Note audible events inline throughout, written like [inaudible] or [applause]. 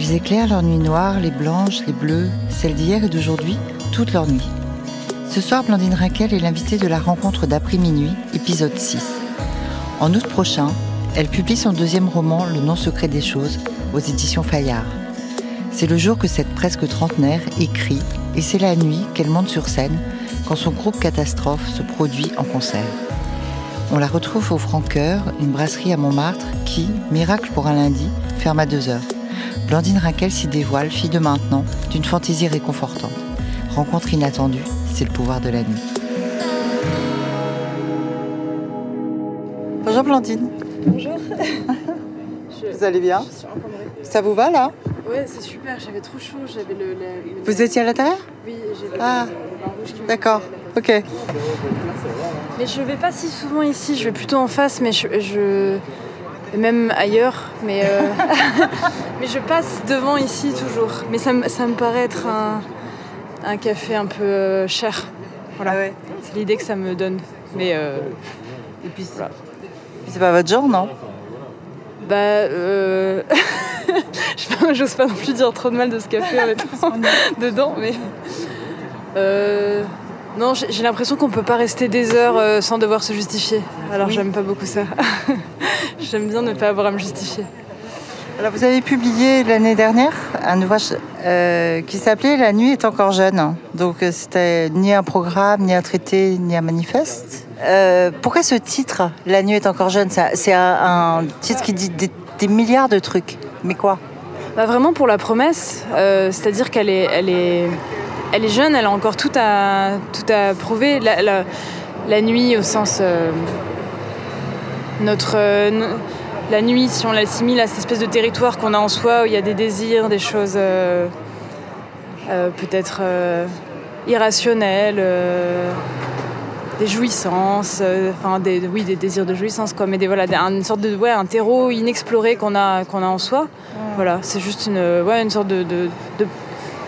Ils éclairent leur nuit noire, les blanches, les bleues, celles d'hier et d'aujourd'hui, toute leur nuit. Ce soir, Blandine Raquel est l'invitée de la rencontre d'après-minuit, épisode 6. En août prochain, elle publie son deuxième roman, Le nom secret des choses, aux éditions Fayard. C'est le jour que cette presque trentenaire écrit, et c'est la nuit qu'elle monte sur scène quand son groupe Catastrophe se produit en concert. On la retrouve au Francoeur, une brasserie à Montmartre qui, miracle pour un lundi, ferme à 2 heures. Blandine Raquel s'y dévoile, fille de maintenant, d'une fantaisie réconfortante. Rencontre inattendue, c'est le pouvoir de la nuit. Bonjour Blandine. Bonjour. [laughs] Vous allez bien Je suis. Ça vous va là? Ouais, c'est super, j'avais trop chaud, j'avais le, le- le- Vous étiez à l'intérieur? Oui, j'ai le, Ah, le vin rouge qui me D'accord, ok. Mais je vais pas si souvent ici, je vais plutôt en face, mais je... je- Même ailleurs, mais, euh, [laughs] mais je passe devant ici toujours. Mais ça, me- ça me paraît être un, un café un peu euh, cher. Voilà. Ah ouais. C'est l'idée que ça me donne. Mais euh, Et puis c'est c'est pas votre genre, non? Bah, euh... [laughs] j'ose pas non plus dire trop de mal de ce café en étant [laughs] dedans, mais euh, non, j'ai l'impression qu'on peut pas rester des heures euh, sans devoir se justifier. Alors Oui. j'aime pas beaucoup ça. [laughs] j'aime bien ne pas avoir à me justifier. Alors vous avez publié l'année dernière un ouvrage euh, qui s'appelait La nuit est encore jeune. Donc euh, c'était ni un programme, ni un traité, ni un manifeste. Euh, pourquoi ce titre, La nuit est encore jeune C'est un, un titre qui dit des, des milliards de trucs. Mais quoi? Bah, vraiment pour la promesse, euh, c'est-à-dire qu'elle est, elle est, elle est jeune, elle a encore tout à, tout à prouver. La, la- la nuit au sens euh, notre euh, la nuit, si on l'assimile à cette espèce de territoire qu'on a en soi où il y a des désirs, des choses euh, peut-être irrationnelles. des jouissances, enfin des, oui des désirs de jouissance quoi, mais des voilà une sorte de ouais un terreau inexploré qu'on a qu'on a en soi. Voilà, c'est juste une ouais une sorte de, de, de,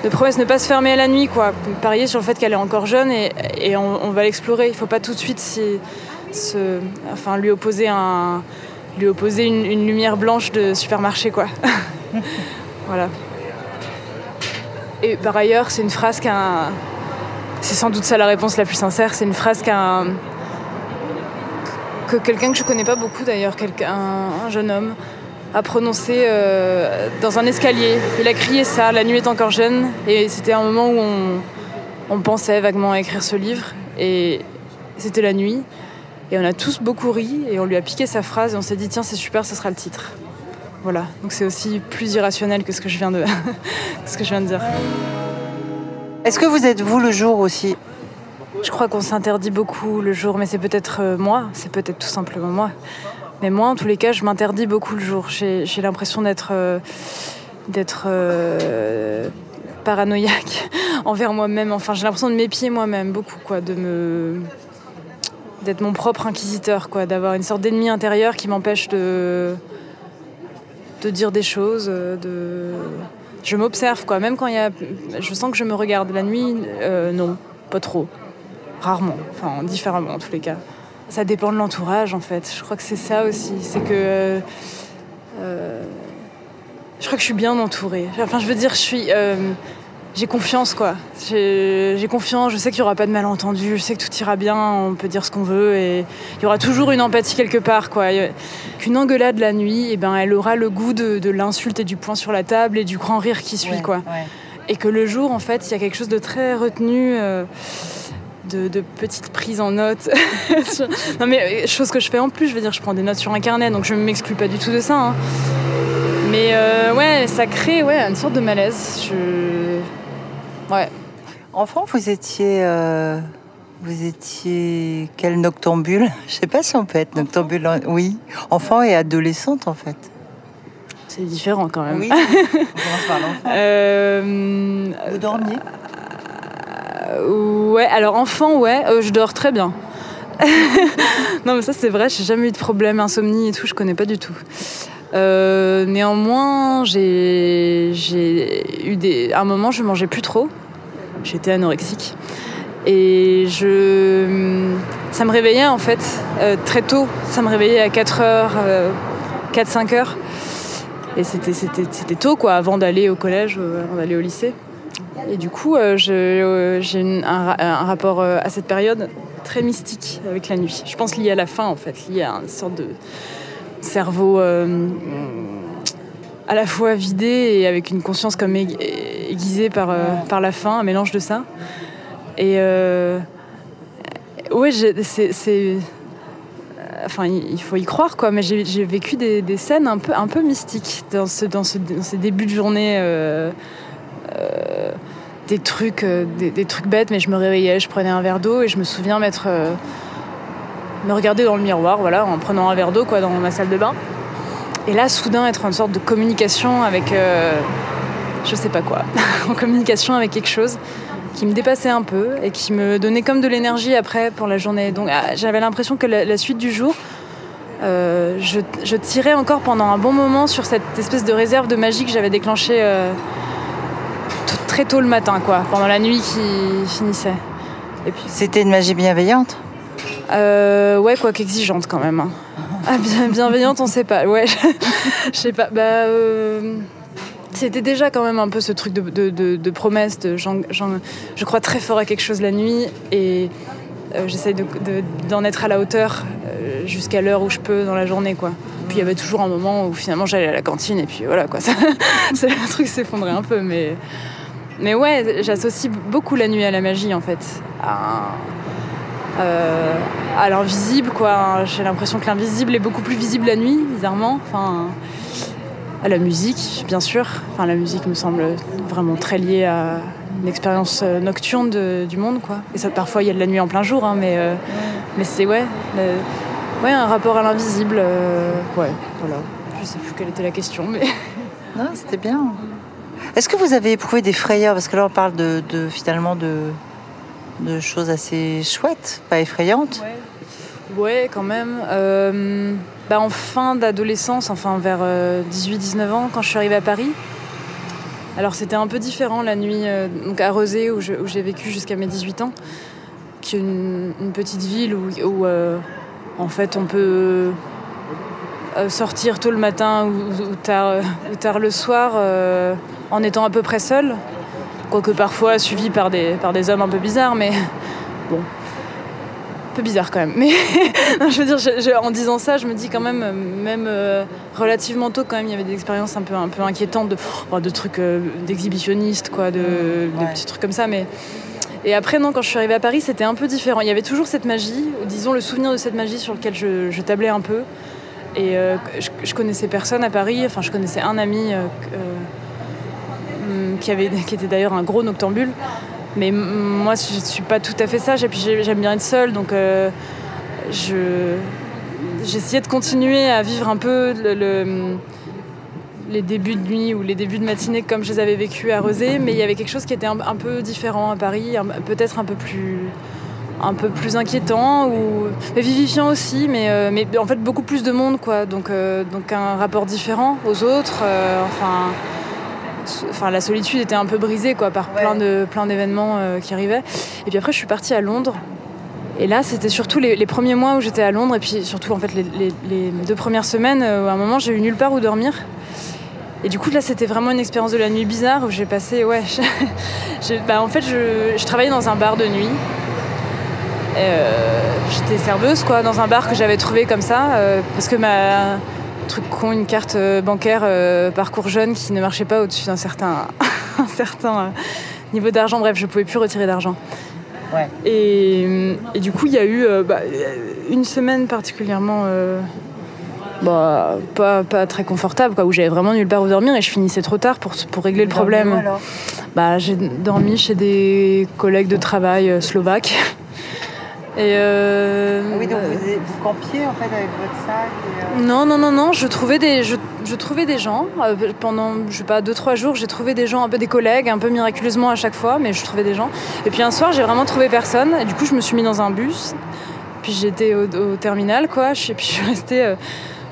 de promesse ne pas se fermer à la nuit quoi, parier sur le fait qu'elle est encore jeune et, on, va l'explorer. Il faut pas tout de suite se, enfin lui opposer une lumière blanche de supermarché quoi. [laughs] voilà. Et par ailleurs, c'est une phrase qu'un c'est sans doute ça la réponse la plus sincère. C'est une phrase qu'un que quelqu'un que je connais pas beaucoup d'ailleurs, quelqu'un un jeune homme a prononcé euh, dans un escalier. Il a crié ça. La nuit est encore jeune et c'était un moment où on, on pensait vaguement à écrire ce livre et c'était la nuit et on a tous beaucoup ri et on lui a piqué sa phrase et on s'est dit tiens c'est super, ce sera le titre. Voilà. Donc c'est aussi plus irrationnel que ce que je viens de [laughs] ce que je viens de dire. Est-ce que vous êtes vous le jour aussi? Je crois qu'on s'interdit beaucoup le jour, mais c'est peut-être euh, moi, c'est peut-être tout simplement moi. Mais moi, en tous les cas, je m'interdis beaucoup le jour. J'ai l'impression d'être euh, euh, paranoïaque [laughs] envers moi-même. Enfin, j'ai l'impression de m'épier moi-même beaucoup, quoi, de me d'être mon propre inquisiteur, quoi, d'avoir une sorte d'ennemi intérieur qui m'empêche de de dire des choses, euh, de je m'observe, quoi. Même quand il y a, je sens que je me regarde la nuit, non, pas trop. Rarement, enfin différemment en tous les cas. Ça dépend de l'entourage en fait. Je crois que c'est ça aussi. C'est que. euh, euh, je crois que je suis bien entourée. Enfin, je veux dire, je suis. euh, j'ai confiance quoi. J'ai confiance, je sais qu'il n'y aura pas de malentendu, je sais que tout ira bien, on peut dire ce qu'on veut et il y aura toujours une empathie quelque part quoi. Qu'une engueulade la nuit, eh ben, elle aura le goût de, de l'insulte et du poing sur la table et du grand rire qui suit quoi et que le jour, en fait, il y a quelque chose de très retenu, euh, de, de petites prises en notes. [laughs] Non, mais euh, chose que je fais en plus, je veux dire, je prends des notes sur un carnet, donc je ne m'exclus pas du tout de ça. hein. Mais euh, ouais, ça crée ouais, une sorte de malaise. Je... Ouais. Enfant, vous étiez. euh, Vous étiez quel noctambule? Je sais pas si on peut être noctambule. Oui, enfant et adolescente en fait. C'est différent quand même. Oui. [laughs] on commence par l'enfant. Euh, Vous dormiez? Ouais, alors enfant, ouais, euh, je dors très bien. [laughs] non, mais ça c'est vrai, j'ai jamais eu de problème, insomnie et tout, je connais pas du tout. Euh, néanmoins, j'ai eu des. À un moment, je mangeais plus trop. J'étais anorexique. Et je. Ça me réveillait en fait euh, très tôt. Ça me réveillait à 4 heures, 4-5 heures. Et c'était- tôt, quoi, avant d'aller au collège, euh, avant d'aller au lycée. Et du coup, euh, euh, j'ai un, ra- un rapport euh, à cette période très mystique avec la nuit. Je pense lié à la faim, en fait, lié à une sorte de cerveau à la fois vidé et avec une conscience comme aiguisée par, par la faim, un mélange de ça. Et j'ai- c'est. Enfin, il faut y croire, quoi. Mais j'ai vécu des, scènes un peu, un peu mystiques dans, ce, dans, ce- ces débuts de journée. Des trucs, euh, des, trucs bêtes, mais je me réveillais, je prenais un verre d'eau et je me souviens euh, me regarder dans le miroir, voilà, en prenant un verre d'eau, quoi, dans ma salle de bain. Et là, soudain, être en sorte de communication avec, euh, je sais pas quoi, [laughs] en communication avec quelque chose qui me dépassait un peu et qui me donnait comme de l'énergie après pour la journée. Donc, ah, j'avais l'impression que la, suite du jour, euh, je, tirais encore pendant un bon moment sur cette espèce de réserve de magie que j'avais déclenchée très tôt le matin, quoi, pendant la nuit qui finissait. Et puis, C'était une magie bienveillante euh, ouais, quoi qu'exigeante quand même. hein. Ah, bien, bienveillante, on sait pas. Ouais, [laughs] je sais pas. Bah, euh, c'était déjà quand même un peu ce truc de, de, de- de promesse. De, je crois très fort à quelque chose la nuit et euh, j'essaye de- de- d'en être à la hauteur euh, jusqu'à l'heure où je peux dans la journée, quoi. Puis il y avait toujours un moment où finalement j'allais à la cantine et puis voilà, quoi. [laughs] Ça, c'est- le truc s'effondrait un peu, mais. Mais ouais, j'associe beaucoup la nuit à la magie en fait. Euh, à l'invisible quoi. J'ai l'impression que l'invisible est beaucoup plus visible la nuit, bizarrement. Enfin, à la musique, bien sûr. Enfin, la musique me semble vraiment très liée à une expérience euh, nocturne du monde quoi. Et ça, parfois il y a de la nuit en plein jour, hein, mais euh, mais c'est ouais, ouais, un rapport à l'invisible. euh, ouais, voilà. Je sais plus quelle était la question, mais. Non, c'était bien. Est-ce que vous avez éprouvé des frayeurs? Parce que là, on parle de, finalement de, choses assez chouettes, pas effrayantes. Ouais, quand même. Euh, bah, en fin d'adolescence, enfin vers 18-19 ans, quand je suis arrivée à Paris. Alors c'était un peu différent la nuit euh, à Rezé où j'ai vécu jusqu'à mes 18 ans, qui est une, petite ville où, euh, en fait on peut euh, sortir tôt le matin ou, ou tard, euh, ou tard le soir euh, en étant à peu près seul, quoique parfois suivi par des, par des hommes un peu bizarres, mais bon, un peu bizarre quand même. Mais [laughs] non, je veux dire, je- je- en disant ça, je me dis quand même, euh, même euh, relativement tôt, quand même, il y avait des expériences un peu, un peu inquiétantes de, oh, de trucs euh, d'exhibitionnistes, quoi, de, de ouais. petits trucs comme ça. Mais et après, non, quand je suis arrivée à Paris, c'était un peu différent. Il y avait toujours cette magie, disons le souvenir de cette magie sur lequel je, je tablais un peu. Et euh, je, connaissais personne à Paris. Enfin, je connaissais un ami euh, euh, qui, avait, [laughs] qui était d'ailleurs un gros noctambule. Mais moi, je ne suis pas tout à fait ça. J'aime bien être seule, donc je j'essayais de continuer à vivre un peu le- le- les débuts de nuit ou les débuts de matinée comme je les avais vécus à Rezé, mais il y avait quelque chose qui était un, peu différent à Paris, peut-être un peu plus un peu plus inquiétant ou mais vivifiant aussi, mais, euh, mais en fait beaucoup plus de monde quoi, donc euh, donc un rapport différent aux autres, euh, enfin enfin la solitude était un peu brisée quoi par plein de plein d'événements euh, qui arrivaient. Et puis après je suis partie à Londres. Et là, c'était surtout les, les premiers mois où j'étais à Londres, et puis surtout en fait les, les- les deux premières semaines où à un moment j'ai eu nulle part où dormir. Et du coup là, c'était vraiment une expérience de la nuit bizarre où j'ai passé, ouais, [laughs] bah, en fait je, je travaillais dans un bar de nuit. Euh, J'étais serveuse quoi dans un bar que j'avais trouvé comme ça euh, parce que ma truc con une carte euh, bancaire parcours jeune qui ne marchait pas au-dessus d'un certain [laughs] un certain niveau d'argent bref je pouvais plus retirer d'argent Ouais. et, et du coup il y a eu bah, une semaine particulièrement euh, bah, pas, pas très confortable, quoi, où j'avais vraiment nulle part où dormir et je finissais trop tard pour, pour régler le problème. alors? Bah, j'ai dormi chez des collègues de travail slovaques. Et euh, Ah Oui, donc vous, vous campiez en fait avec votre sac et, euh, non, non, non, non, je trouvais des, je, je trouvais des gens. euh, pendant, je sais pas, deux, trois jours, j'ai trouvé des gens, un peu des collègues, un peu miraculeusement à chaque fois, mais je trouvais des gens. Et puis un soir, j'ai vraiment trouvé personne. Et du coup, je me suis mis dans un bus. Puis j'étais au, au terminal, quoi. Et puis je suis restée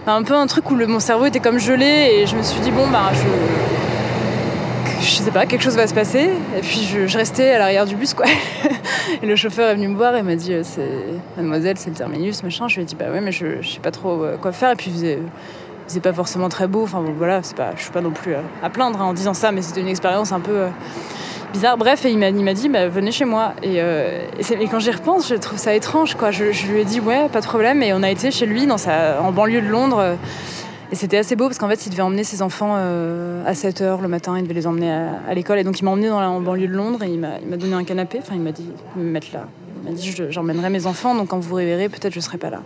un peu un truc où le, mon cerveau était comme gelé. Et je me suis dit, bon, bah, je. Je sais pas, quelque chose va se passer. Et puis je, restais à l'arrière du bus, quoi. [laughs] Et le chauffeur est venu me voir et m'a dit euh, c'est mademoiselle c'est le terminus machin. Je lui ai dit bah ouais mais je, je sais pas trop euh, quoi faire. Et puis il faisait, faisait pas forcément très beau. Enfin bon, voilà pas je suis pas non plus euh, à plaindre hein, en disant ça mais c'était une expérience un peu bizarre. Bref et il m'a dit bah, venez chez moi. Et, quand j'y repense je trouve ça étrange quoi. Je, je lui ai dit ouais pas de problème. Et on a été chez lui dans sa en banlieue de Londres et c'était assez beau parce qu'en fait, il devait emmener ses enfants euh, à 7h le matin, il devait les emmener à, l'école. Et donc, il m'a emmené dans la en banlieue de Londres et il m'a donné un canapé. Enfin, il m'a dit me mettre là. Il m'a dit je- j'emmènerai mes enfants, donc quand vous vous réveillerez, peut-être je serai pas là.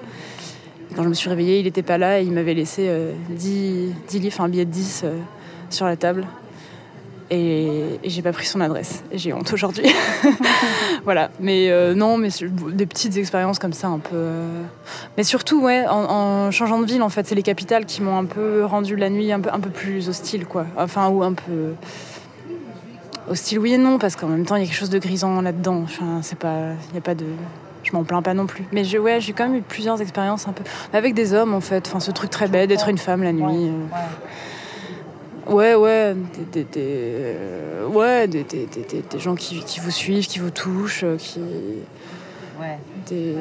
Et quand je me suis réveillée, il n'était pas là et il m'avait laissé euh, 10, 10 livres, un billet de 10 euh, sur la table. Et, et j'ai pas pris son adresse. J'ai honte aujourd'hui. [laughs] voilà. Mais euh, non, mais des petites expériences comme ça, un peu. euh, Mais surtout, ouais, en, changeant de ville, en fait, c'est les capitales qui m'ont un peu rendu la nuit un peu, un peu plus hostile, quoi. Enfin, ou un peu. Hostile, oui et non, parce qu'en même temps, il y a quelque chose de grisant là-dedans. Enfin, c'est pas. Il n'y a pas de. Je m'en plains pas non plus. Mais je, ouais, j'ai quand même eu plusieurs expériences un peu. Avec des hommes, en fait. Enfin, ce truc très bête d'être une femme la nuit. euh. ouais. Ouais, ouais, des, des, des, euh, ouais, des, des, des- des- des gens qui, qui vous suivent, qui vous touchent, euh, qui. Ouais. Des...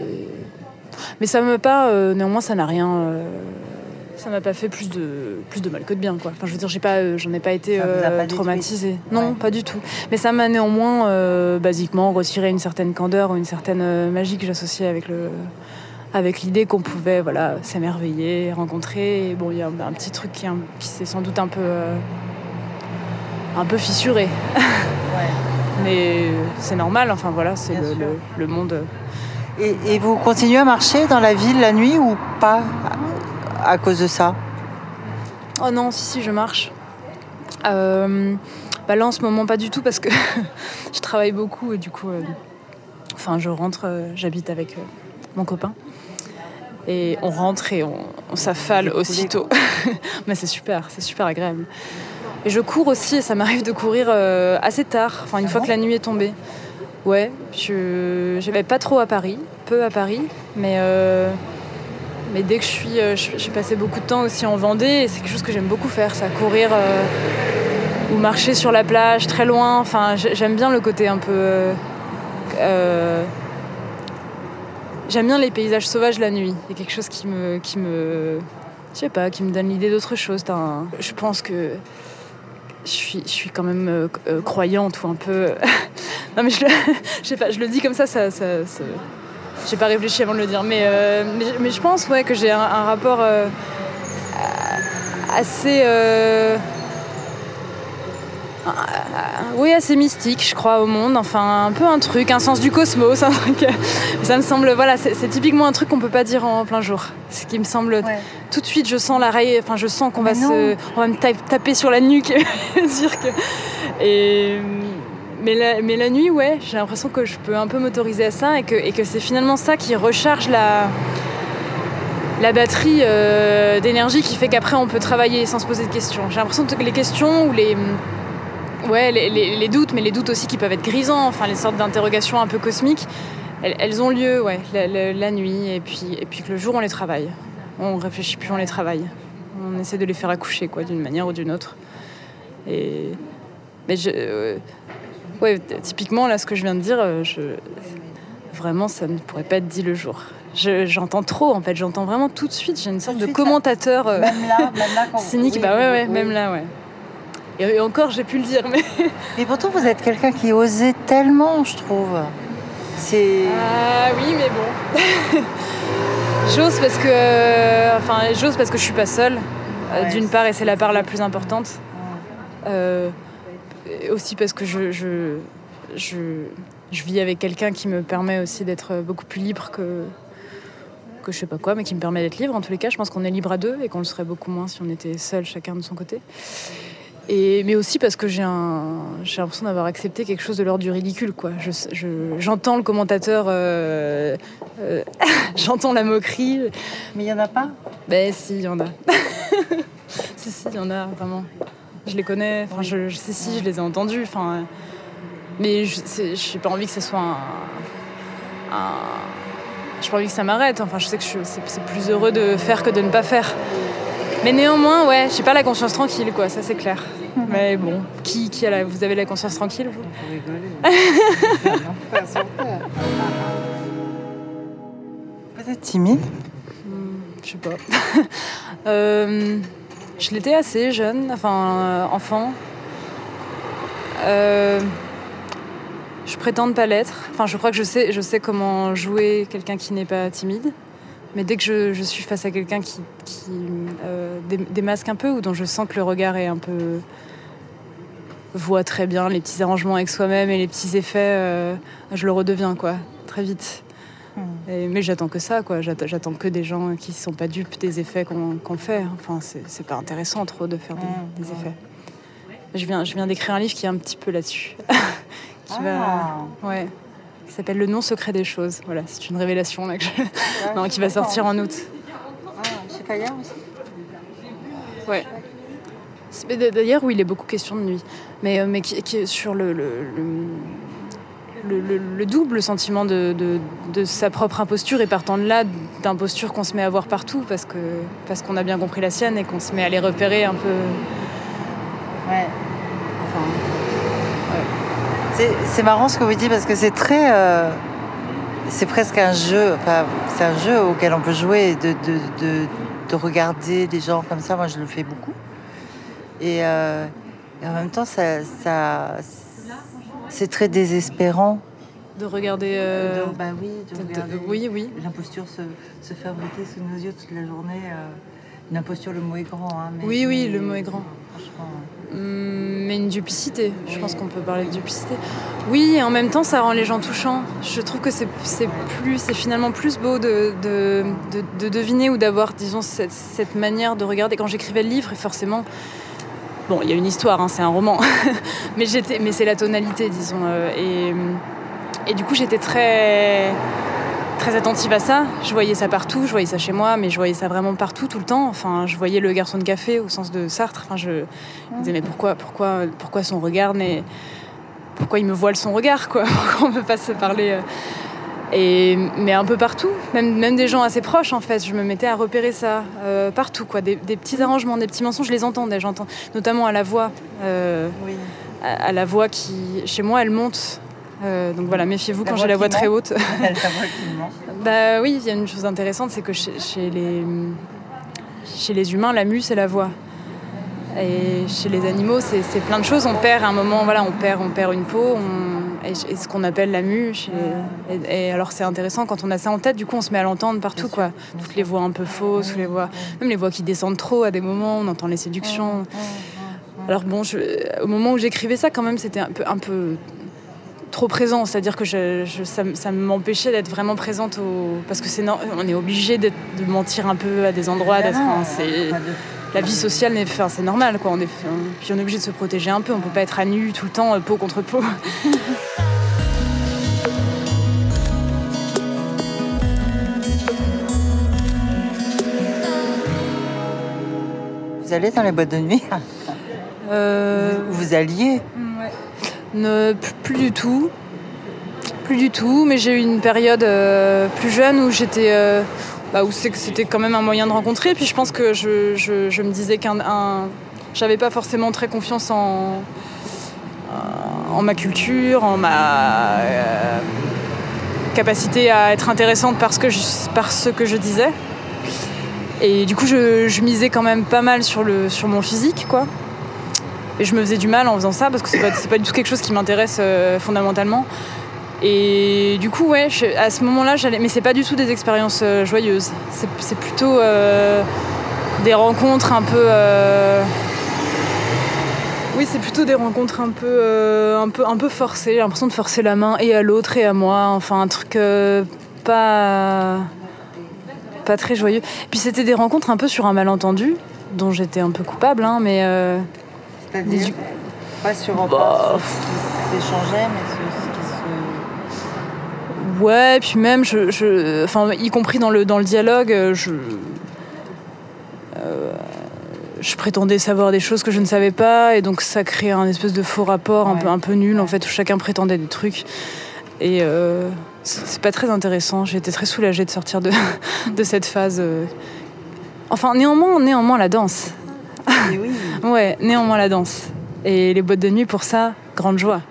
Mais ça me pas, euh, néanmoins, ça n'a rien. euh, ça m'a pas fait plus de, plus de mal que de bien, quoi. Enfin, je veux dire, j'ai pas, euh, j'en ai pas été pas traumatisée. Non, Ouais. pas du tout. Mais ça m'a néanmoins, basiquement, retiré une certaine candeur ou une certaine magie que j'associais avec le. Avec l'idée qu'on pouvait voilà, s'émerveiller, rencontrer. Et bon, il y a un, un petit truc qui, s'est sans doute un peu, euh, un peu fissuré. Mais c'est normal, enfin voilà, c'est le, le- le monde. Et, et vous continuez à marcher dans la ville la nuit ou pas à, à cause de ça? Oh non, si, si, je marche. Euh, bah là, en ce moment, pas du tout parce que [laughs] je travaille beaucoup et du coup, euh, enfin, je rentre, j'habite avec mon copain. Et on rentre et on, on s'affale aussitôt. [laughs] Mais c'est super, c'est super agréable. Et je cours aussi et ça m'arrive de courir euh, assez tard, enfin, une fois que la nuit est tombée. Ouais, je j'avais pas trop à Paris, peu à Paris, mais euh, mais dès que je suis, euh, j'ai passé beaucoup de temps aussi en Vendée et c'est quelque chose que j'aime beaucoup faire, ça, courir euh, ou marcher sur la plage très loin. Enfin, j'ai- j'aime bien le côté un peu. euh, j'aime bien les paysages sauvages la nuit. A quelque chose qui me, qui me, je sais pas, qui me donne l'idée d'autre chose. Je pense que je suis, je suis quand même euh, euh, croyante ou un peu. [laughs] non mais je, le- [laughs] je sais pas, je le dis comme ça, ça, ça, j'ai pas réfléchi avant de le dire, mais, euh, mais, mais je pense ouais, que j'ai un, rapport euh, assez. Oui, assez mystique, je crois, au monde. Enfin, un peu un truc, un sens du cosmos, [laughs] un truc. euh, Ça me semble, voilà, c'est typiquement un truc qu'on peut pas dire en plein jour. Ce qui me semble tout de suite, je sens la raille, enfin, je sens qu'on va se, on va me tape- taper sur la nuque, [laughs] et dire que. Et mais la, mais la nuit, ouais, j'ai l'impression que je peux un peu m'autoriser à ça et que, et que c'est finalement ça qui recharge la, la batterie euh, d'énergie qui fait qu'après on peut travailler sans se poser de questions. J'ai l'impression que les questions ou les, ouais, les, les- les doutes, mais les doutes aussi qui peuvent être grisants, enfin les sortes d'interrogations un peu cosmiques, elles, elles ont lieu ouais, la, la- la nuit et puis, et puis que le jour on les travaille. On réfléchit plus, on les travaille. On essaie de les faire accoucher quoi, d'une manière ou d'une autre. Et mais je, euh, ouais, typiquement là, ce que je viens de dire, euh, je, vraiment, ça ne pourrait pas être dit le jour. Je- J'entends trop, en fait. J'entends vraiment tout de suite. J'ai une sorte de commentateur euh, Même là, même là quand [laughs] cynique. oui, bah ouais, ouais, oui. même là, ouais. Et, encore, j'ai pu le dire, mais. [laughs] Et pourtant, vous êtes quelqu'un qui osait tellement, je trouve. C'est. Ah oui, mais bon. [laughs] j'ose parce que, enfin, j'ose parce que je suis pas seule. euh, Ouais, D'une part, et c'est la part la plus importante. Euh, aussi parce que je, je, je, je vis avec quelqu'un qui me permet aussi d'être beaucoup plus libre que que je sais pas quoi, mais qui me permet d'être libre. En tous les cas, je pense qu'on est libre à deux et qu'on le serait beaucoup moins si on était seul, chacun de son côté. Et, mais aussi parce que j'ai l'impression d'avoir accepté quelque chose de l'ordre du ridicule. Quoi. Je, je- j'entends le commentateur, euh, euh, [laughs] j'entends la moquerie. Mais il y en a pas? Ben si, il y en a. [laughs] si, si, il y en a, vraiment. Je les connais, enfin, je, je sais si, je les ai entendus. Enfin, mais je n'ai pas envie que ce soit un... un... J'ai pas envie que ça m'arrête. Enfin, je sais que je- c'est plus heureux de faire que de ne pas faire. Mais néanmoins, ouais, j'ai pas la conscience tranquille, quoi, ça c'est clair. Mais bon, qui, qui a la... vous avez la conscience tranquille, vous? [laughs] Vous êtes timide? Je sais pas. [laughs] Euh, je l'étais assez jeune, enfin euh, enfant. Euh, je prétends ne pas l'être. Enfin, je crois que je sais, je sais comment jouer quelqu'un qui n'est pas timide. Mais dès que je, je suis face à quelqu'un qui, qui euh, dé- démasque un peu ou dont je sens que le regard est un peu voit très bien les petits arrangements avec soi-même et les petits effets, euh, je le redeviens quoi, très vite. Et- mais j'attends que ça, quoi. J'attends, que des gens qui sont pas dupes des effets qu'on, fait. Enfin, c'est, pas intéressant trop de faire des, des effets. Je viens, je viens d'écrire un livre qui est un petit peu là-dessus. [laughs] qui Ah. va, ouais, qui s'appelle Le non secret des choses. Voilà, c'est une révélation là que je- non, qui va sortir en août. Chez Fayard aussi Ouais. D'ailleurs, oui, il est beaucoup question de nuit, mais, euh, mais qui, qui est sur le, le, le- le- le- le double sentiment de, de- de sa propre imposture et partant de là, d'imposture qu'on se met à voir partout parce que parce qu'on a bien compris la sienne et qu'on se met à les repérer un peu. Ouais. C'est- marrant ce que vous dites parce que c'est très. euh, c'est presque un jeu. Enfin, c'est un jeu auquel on peut jouer, de, de, de, de regarder des gens comme ça. Moi, je le fais beaucoup. Et, euh, et en même temps, ça, ça, c'est très désespérant. de regarder. euh, bah oui, de de- de- regarder oui, oui. L'imposture se, se fabriquer sous nos yeux toute la journée. euh, une imposture, le mot est grand. hein, mais- Oui, oui, mais- le mot est grand. Franchement. Hum, Mais une duplicité, je pense qu'on peut parler de duplicité. Oui, et en même temps, ça rend les gens touchants. Je trouve que c'est plus, c'est finalement plus beau de, de, de- de deviner ou d'avoir, disons, cette, manière de regarder. Quand j'écrivais le livre, forcément, bon, il y a une histoire, hein, c'est un roman, [laughs] mais j'étais, mais c'est la tonalité, disons, euh, et du coup, j'étais très très attentive à ça. Je voyais ça partout, je voyais ça chez moi, mais je voyais ça vraiment partout, tout le temps. Enfin, je voyais le garçon de café au sens de Sartre. Enfin, je, je me disais, mais pourquoi, pourquoi, pourquoi son regard n'est. Pourquoi il me voile son regard, quoi? [laughs] Pourquoi on ne peut pas se parler euh, et, Mais un peu partout, même, même des gens assez proches, en fait. Je me mettais à repérer ça euh, partout, quoi. Des, des petits arrangements, des petits mensonges, je les entendais, j'entends. Notamment à la voix. euh, Oui. à, à la voix qui, chez moi, elle monte. Euh, donc voilà, méfiez-vous La quand j'ai la voix très haute. Elle voix qui ment. Bah oui, il y a une chose intéressante, c'est que chez, chez les, chez les humains, la mue, c'est la voix. Et chez les animaux, c'est plein de choses. On perd à un moment, voilà, on perd, on perd une peau, on- et, et ce qu'on appelle la mue. chez- et, et alors c'est intéressant quand on a ça en tête, du coup on se met à l'entendre partout, quoi. Toutes les voix un peu fausses, les voix, même les voix qui descendent trop à des moments, on entend les séductions. Alors bon, je- au moment où j'écrivais ça, quand même, c'était un peu, un peu trop présent, c'est-à-dire que je, je- ça, m'empêchait d'être vraiment présente au... parce que c'est no- on est obligé de mentir un peu à des endroits, d'être, enfin, c'est la vie sociale, enfin, c'est normal quoi. On est, puis on est obligé de se protéger un peu, on peut pas être à nu tout le temps, euh, peau contre peau. Vous allez dans les boîtes de nuit? Euh, Vous alliez? Plus du tout. Plus du tout, mais j'ai eu une période euh, plus jeune où j'étais. euh, bah, où c'était quand même un moyen de rencontrer. Puis je pense que je, me disais qu'un. un- J'avais pas forcément très confiance en, en ma culture, en ma euh, capacité à être intéressante parce que je, par ce que je disais. Et du coup, je, je misais quand même pas mal sur, le, sur mon physique, quoi. Et je me faisais du mal en faisant ça parce que c'est pas, pas du tout quelque chose qui m'intéresse euh, fondamentalement. Et du coup, ouais, à ce moment-là, j'allais. Mais c'est pas du tout des expériences euh, joyeuses. C'est, plutôt euh, des rencontres un peu. Oui, c'est plutôt des rencontres un peu, un peu, un peu forcées. J'ai l'impression de forcer la main et à l'autre et à moi. Enfin, un truc pas. pas très joyeux. Puis c'était des rencontres un peu sur un malentendu, dont j'étais un peu coupable, hein, mais. C'est-à-dire Pas sur, Bah, pas ce qui s'échangeait, mais ce qui se. Ouais, puis même, je, je- enfin, y compris dans le, dans le dialogue, euh, je, euh, je prétendais savoir des choses que je ne savais pas, et donc ça crée un espèce de faux rapport un, peu, un peu nul, en fait, où chacun prétendait des trucs. Et euh, c'est c'est pas très intéressant. J'ai été très soulagée de sortir de, [laughs] de cette phase. euh. Enfin, néanmoins, néanmoins, la danse. Et oui. Ouais, néanmoins la danse. Et les boîtes de nuit, pour ça, grande joie.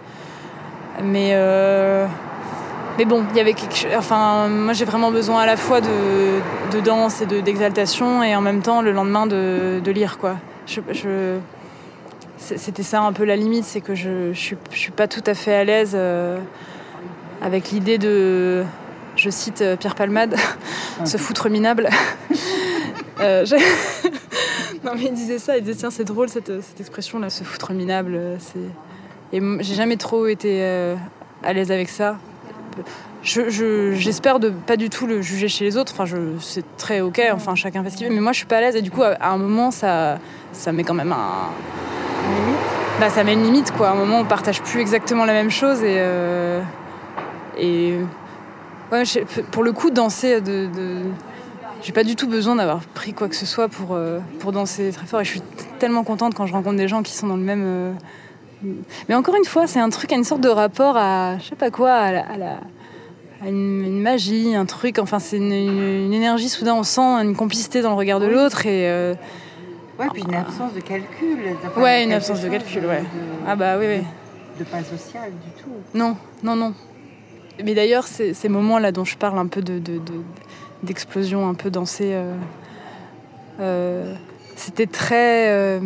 Mais, euh, mais bon, il y avait moi j'ai vraiment besoin à la fois de, danse et de- d'exaltation, et en même temps le lendemain de, lire, quoi. C'était ça un peu la limite, c'est que je, suis, pas tout à fait à l'aise euh, avec l'idée de. Je cite euh, Pierre Palmade, [laughs] se foutre minable. [laughs] Euh, [laughs] non mais il disait ça, il disait tiens c'est drôle cette, cette expression là, se foutre minable. euh. Et j'ai jamais trop été euh, à l'aise avec ça. Je, je- j'espère de pas du tout le juger chez les autres. Enfin, c'est très ok. Enfin, chacun fait ce qu'il veut. Mais moi, je suis pas à l'aise. Et du coup, à, un moment, ça, ça met quand même un. Bah, ça met une limite, quoi. À un moment, on partage plus exactement la même chose et. euh, et. Ouais, pour le coup, danser de- J'ai pas du tout besoin d'avoir pris quoi que ce soit pour, euh, pour danser très fort. Et je suis tellement contente quand je rencontre des gens qui sont dans le même. euh, Mais encore une fois, c'est un truc, une sorte de rapport à. Je sais pas quoi, à la. à la- à une, une magie, un truc. Enfin, c'est une, une- une énergie. Soudain, on sent une complicité dans le regard de l'autre. Et. euh, Ouais, puis une absence de calcul. Ouais, une absence de calcul, ouais. de- Ah bah oui, oui. De pas social du tout. Non, non, non. Mais d'ailleurs, ces, ces moments-là dont je parle un peu de- d'explosion, un peu dansée, euh, euh, c'était très. euh,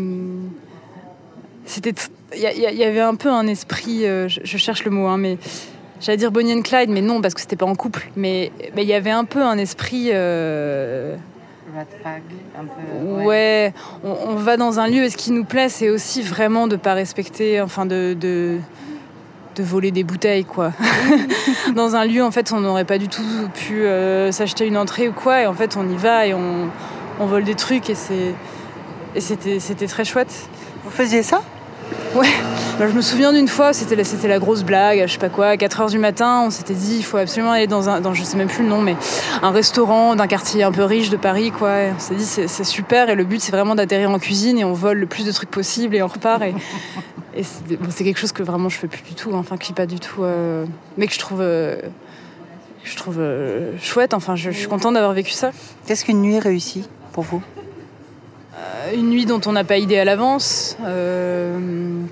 c'était. Il y, avait un peu un esprit. je, je cherche le mot, hein, mais. J'allais dire Bonnie and Clyde, mais non, parce que c'était pas en couple. Mais mais il y avait un peu un esprit. euh, Rat pack, un peu. Ouais, on, on va dans un lieu et ce qui nous plaît, c'est aussi vraiment de pas respecter, enfin de, de, de voler des bouteilles, quoi. [laughs] dans un lieu, en fait, on n'aurait pas du tout pu euh, s'acheter une entrée ou quoi, et en fait, on y va et on, on vole des trucs et c'est et c'était c'était très chouette. Vous faisiez ça? Ouais, Bah, je me souviens d'une fois, c'était la, c'était la grosse blague, je sais pas quoi, à 4h du matin, on s'était dit, il faut absolument aller dans un, dans, je sais même plus le nom, mais un restaurant d'un quartier un peu riche de Paris, quoi. Et on s'est dit, c'est, c'est super, et le but, c'est vraiment d'atterrir en cuisine, et on vole le plus de trucs possible, et on repart. Et, et c'est, bon, quelque chose que vraiment je fais plus du tout, hein, enfin, qui pas du tout, euh, mais que je trouve, euh, que je trouve euh, chouette, enfin, je, je suis contente d'avoir vécu ça. Qu'est-ce qu'une nuit réussie pour vous? Une nuit dont on n'a pas idée à l'avance. une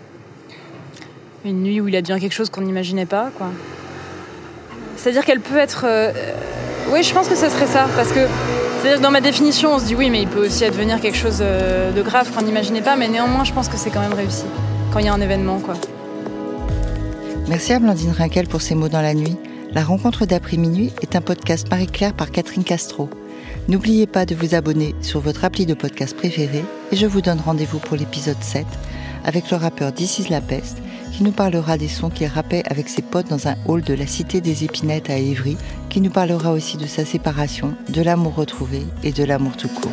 nuit où il advient quelque chose qu'on n'imaginait pas, quoi. C'est-à-dire qu'elle peut être. Oui, je pense que ce serait ça, parce que. C'est-à-dire que dans ma définition, on se dit oui, mais il peut aussi advenir quelque chose de grave qu'on n'imaginait pas, mais néanmoins, je pense que c'est quand même réussi. Quand il y a un événement, quoi. Merci à Blandine Rinkel pour ses mots dans la nuit. La rencontre d'après minuit est un podcast Marie-Claire par Catherine Castro. N'oubliez pas de vous abonner sur votre appli de podcast préféré et je vous donne rendez-vous pour l'épisode 7 avec le rappeur is la qui nous parlera des sons qu'il rappait avec ses potes dans un hall de la Cité des Épinettes à Évry, qui nous parlera aussi de sa séparation, de l'amour retrouvé et de l'amour tout court.